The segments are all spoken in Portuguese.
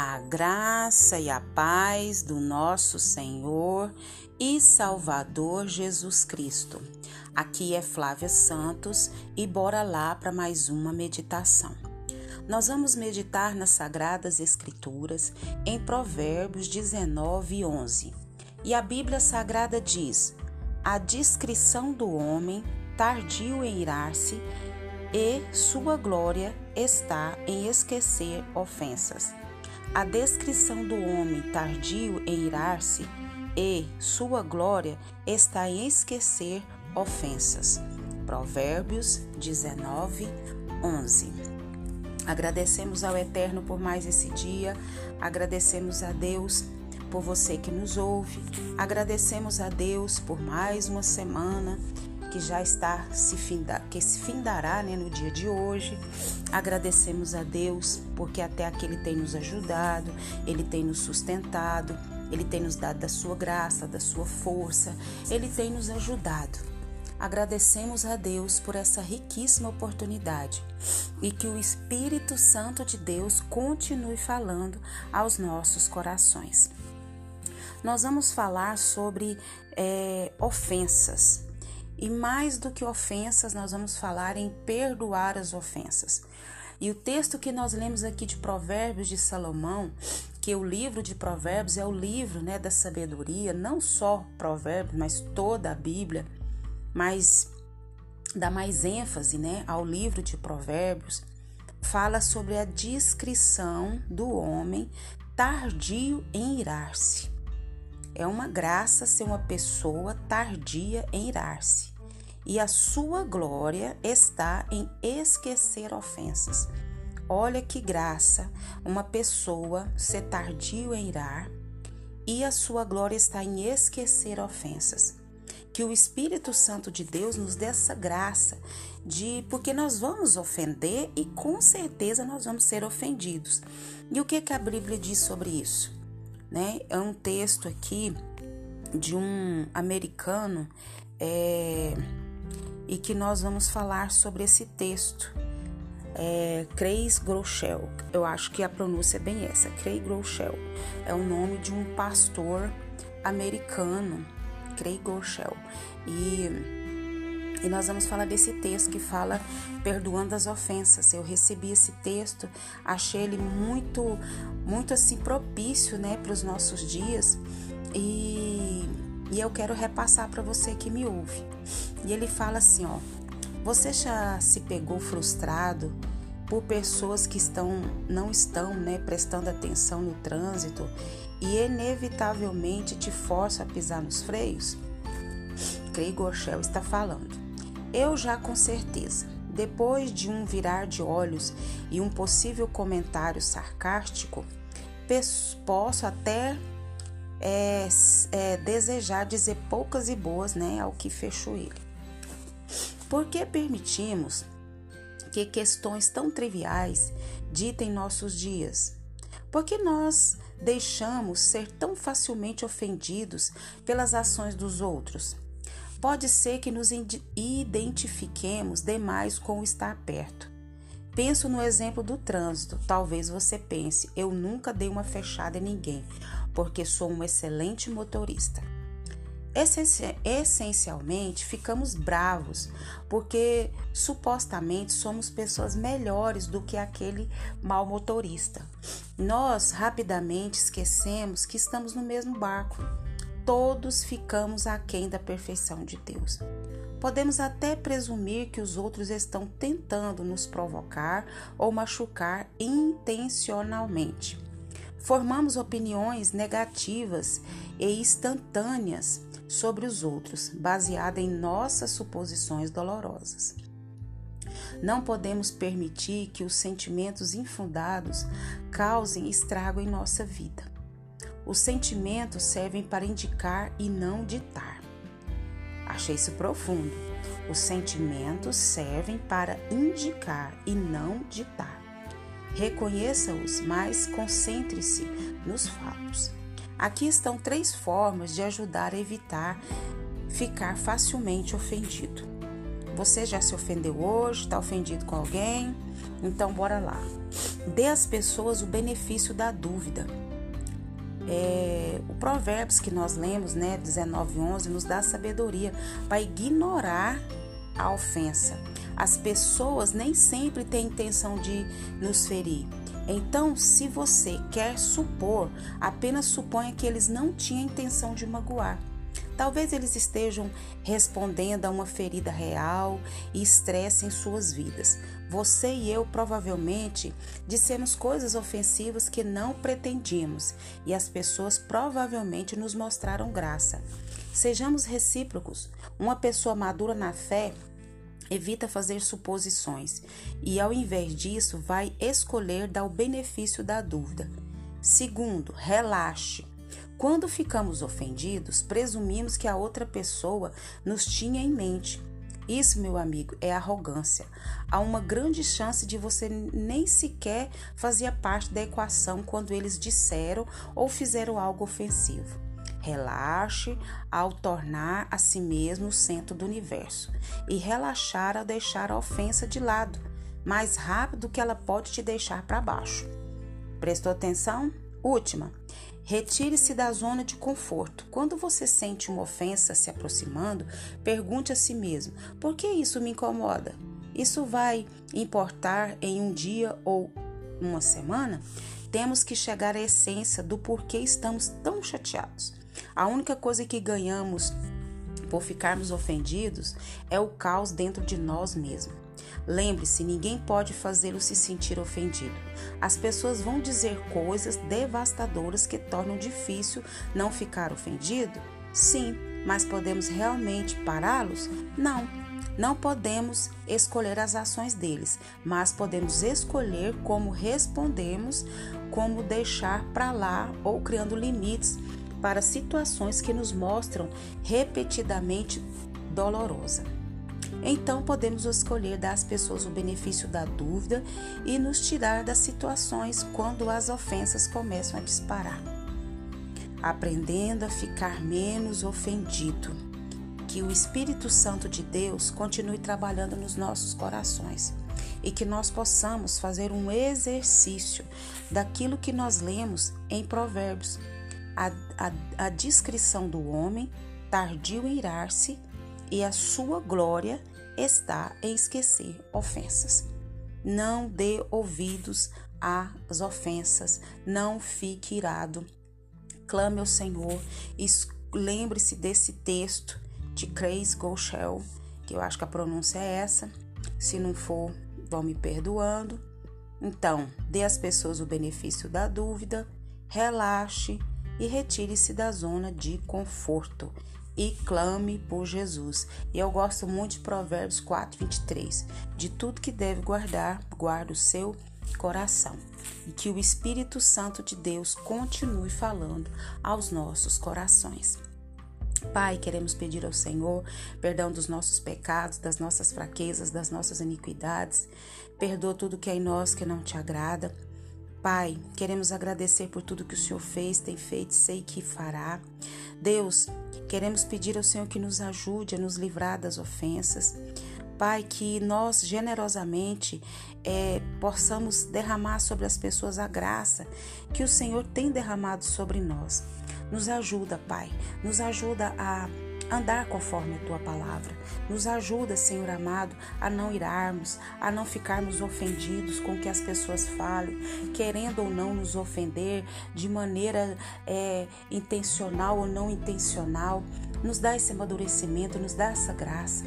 A graça e a paz do nosso Senhor e Salvador Jesus Cristo. Aqui é Flávia Santos e bora lá para mais uma meditação. Nós vamos meditar nas Sagradas Escrituras em Provérbios 19 e 11. E a Bíblia Sagrada diz: A discrição do homem, tardio em irar-se, e sua glória está em esquecer ofensas. A descrição do homem tardio em irar-se e sua glória está em esquecer ofensas. Provérbios 19, 11. Agradecemos ao Eterno por mais esse dia, agradecemos a Deus por você que nos ouve, agradecemos a Deus por mais uma semana que já está se finda, que se findará né, no dia de hoje. Agradecemos a Deus porque até aqui Ele tem nos ajudado, Ele tem nos sustentado, Ele tem nos dado da sua graça, da sua força, Ele tem nos ajudado. Agradecemos a Deus por essa riquíssima oportunidade e que o Espírito Santo de Deus continue falando aos nossos corações. Nós vamos falar sobre é, ofensas, e mais do que ofensas, nós vamos falar em perdoar as ofensas. E o texto que nós lemos aqui de Provérbios de Salomão, que o livro de Provérbios é o livro né, da sabedoria, não só Provérbios, mas toda a Bíblia, mas dá mais ênfase né, ao livro de Provérbios, fala sobre a discrição do homem tardio em irar-se. É uma graça ser uma pessoa tardia em irar-se, e a sua glória está em esquecer ofensas. Olha que graça uma pessoa ser tardio em irar, e a sua glória está em esquecer ofensas. Que o Espírito Santo de Deus nos dê essa graça de porque nós vamos ofender e com certeza nós vamos ser ofendidos. E o que, que a Bíblia diz sobre isso? Né? É um texto aqui de um americano é, e que nós vamos falar sobre esse texto. É, Craig Groeschel, eu acho que a pronúncia é bem essa, Craig Groeschel, é o nome de um pastor americano, Craig Groeschel, e e nós vamos falar desse texto que fala perdoando as ofensas. Eu recebi esse texto, achei ele muito, muito assim propício, né, para os nossos dias. E, e eu quero repassar para você que me ouve. E ele fala assim, ó: Você já se pegou frustrado por pessoas que estão não estão, né, prestando atenção no trânsito e inevitavelmente te forçam a pisar nos freios? Craig Gorshel está falando. Eu já com certeza. Depois de um virar de olhos e um possível comentário sarcástico, posso até é, é, desejar dizer poucas e boas né, ao que fechou ele. Por que permitimos que questões tão triviais ditem nossos dias? Por que nós deixamos ser tão facilmente ofendidos pelas ações dos outros? Pode ser que nos identifiquemos demais com o estar perto. Penso no exemplo do trânsito. Talvez você pense, eu nunca dei uma fechada em ninguém, porque sou um excelente motorista. Essencialmente, ficamos bravos porque supostamente somos pessoas melhores do que aquele mau motorista. Nós rapidamente esquecemos que estamos no mesmo barco todos ficamos aquém da perfeição de Deus. Podemos até presumir que os outros estão tentando nos provocar ou machucar intencionalmente. Formamos opiniões negativas e instantâneas sobre os outros, baseadas em nossas suposições dolorosas. Não podemos permitir que os sentimentos infundados causem estrago em nossa vida. Os sentimentos servem para indicar e não ditar. Achei isso profundo. Os sentimentos servem para indicar e não ditar. Reconheça-os, mas concentre-se nos fatos. Aqui estão três formas de ajudar a evitar ficar facilmente ofendido. Você já se ofendeu hoje? Está ofendido com alguém? Então, bora lá. Dê às pessoas o benefício da dúvida. É, o Provérbios que nós lemos, né, 19:11, nos dá sabedoria para ignorar a ofensa. As pessoas nem sempre têm intenção de nos ferir. Então, se você quer supor, apenas suponha que eles não tinham intenção de magoar. Talvez eles estejam respondendo a uma ferida real e estresse em suas vidas. Você e eu provavelmente dissemos coisas ofensivas que não pretendíamos e as pessoas provavelmente nos mostraram graça. Sejamos recíprocos. Uma pessoa madura na fé evita fazer suposições e, ao invés disso, vai escolher dar o benefício da dúvida. Segundo, relaxe. Quando ficamos ofendidos, presumimos que a outra pessoa nos tinha em mente. Isso, meu amigo, é arrogância. Há uma grande chance de você nem sequer fazia parte da equação quando eles disseram ou fizeram algo ofensivo. Relaxe ao tornar a si mesmo o centro do universo e relaxar ao deixar a ofensa de lado, mais rápido que ela pode te deixar para baixo. Prestou atenção? Última. Retire-se da zona de conforto. Quando você sente uma ofensa se aproximando, pergunte a si mesmo: por que isso me incomoda? Isso vai importar em um dia ou uma semana? Temos que chegar à essência do porquê estamos tão chateados. A única coisa que ganhamos por ficarmos ofendidos é o caos dentro de nós mesmos. Lembre-se, ninguém pode fazê-lo se sentir ofendido. As pessoas vão dizer coisas devastadoras que tornam difícil não ficar ofendido? Sim, mas podemos realmente pará-los? Não. Não podemos escolher as ações deles, mas podemos escolher como respondemos, como deixar para lá ou criando limites para situações que nos mostram repetidamente dolorosa. Então podemos escolher dar às pessoas o benefício da dúvida e nos tirar das situações quando as ofensas começam a disparar. Aprendendo a ficar menos ofendido. Que o Espírito Santo de Deus continue trabalhando nos nossos corações e que nós possamos fazer um exercício daquilo que nós lemos em Provérbios. A, a, a descrição do homem tardio irar-se e a sua glória está em esquecer ofensas. Não dê ouvidos às ofensas, não fique irado. Clame ao Senhor lembre-se desse texto de Craig Goshel, que eu acho que a pronúncia é essa. Se não for, vão me perdoando. Então, dê às pessoas o benefício da dúvida, relaxe e retire-se da zona de conforto e clame por Jesus. E eu gosto muito de Provérbios 4, 23. De tudo que deve guardar, guarda o seu coração. E que o Espírito Santo de Deus continue falando aos nossos corações. Pai, queremos pedir ao Senhor perdão dos nossos pecados, das nossas fraquezas, das nossas iniquidades. Perdoa tudo que é em nós que não te agrada. Pai, queremos agradecer por tudo que o Senhor fez, tem feito, sei que fará. Deus, queremos pedir ao Senhor que nos ajude a nos livrar das ofensas. Pai, que nós generosamente é, possamos derramar sobre as pessoas a graça que o Senhor tem derramado sobre nós. Nos ajuda, Pai, nos ajuda a andar conforme a tua palavra. Nos ajuda, Senhor amado, a não irarmos, a não ficarmos ofendidos com o que as pessoas falem, querendo ou não nos ofender de maneira é, intencional ou não intencional. Nos dá esse amadurecimento, nos dá essa graça.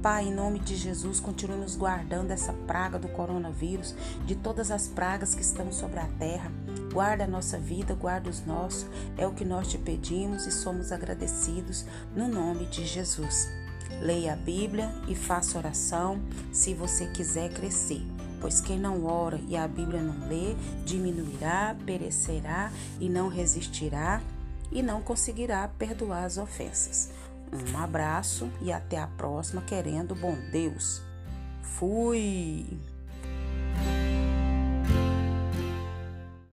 Pai, em nome de Jesus, continue nos guardando dessa praga do coronavírus, de todas as pragas que estão sobre a terra. Guarda a nossa vida, guarda os nossos. É o que nós te pedimos e somos agradecidos no nome de Jesus. Leia a Bíblia e faça oração se você quiser crescer. Pois quem não ora e a Bíblia não lê, diminuirá, perecerá e não resistirá e não conseguirá perdoar as ofensas. Um abraço e até a próxima, querendo bom Deus. Fui!